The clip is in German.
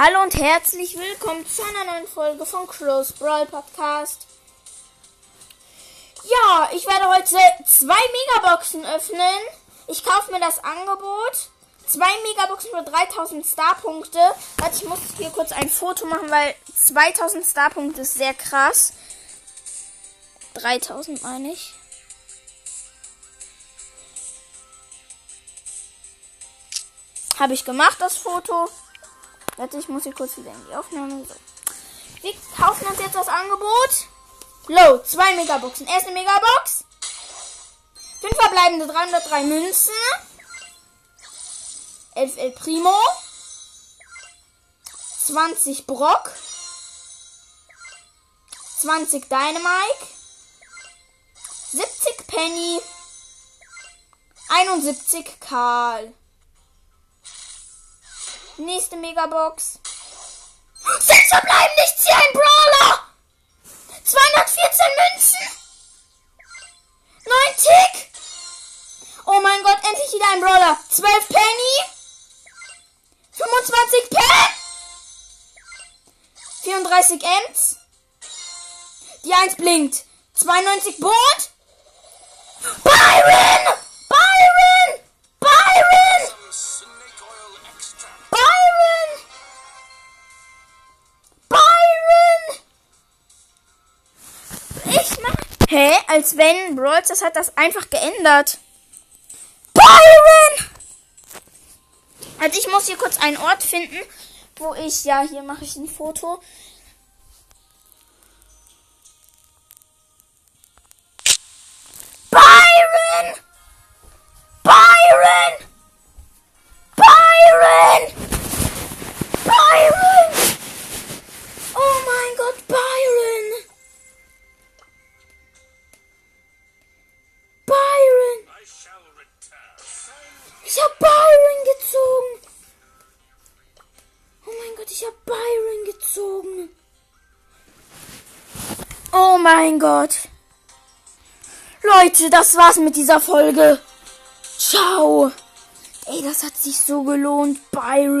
Hallo und herzlich willkommen zu einer neuen Folge von Close Brawl Podcast. Ja, ich werde heute zwei Megaboxen öffnen. Ich kaufe mir das Angebot. Zwei Megaboxen für 3000 Starpunkte. Warte, ich muss hier kurz ein Foto machen, weil 2000 Starpunkte ist sehr krass. 3000 meine ich. Habe ich gemacht, das Foto. Warte, ich muss hier kurz wieder in die Aufnahme. So. Wir kaufen uns jetzt das Angebot. Low, zwei Megaboxen. Erste Megabox. Fünf verbleibende 303 Münzen. 11 El Primo. 20 Brock. 20 Dynamike. 70 Penny. 71 Karl. Nächste Megabox. Sechs verbleiben nichts hier ein Brawler. 214 Münzen. 9 Tick. Oh mein Gott, endlich wieder ein Brawler. 12 Penny. 25 Pen. 34 Ems. Die 1 blinkt. 92 Boot. Byron! Byron! Byron! Byron! Hä? Als wenn Brawl das hat das einfach geändert. Byron! Also ich muss hier kurz einen Ort finden, wo ich, ja, hier mache ich ein Foto. Ich hab Byron gezogen! Oh mein Gott, ich hab Byron gezogen! Oh mein Gott! Leute, das war's mit dieser Folge. Ciao! Ey, das hat sich so gelohnt, Byron.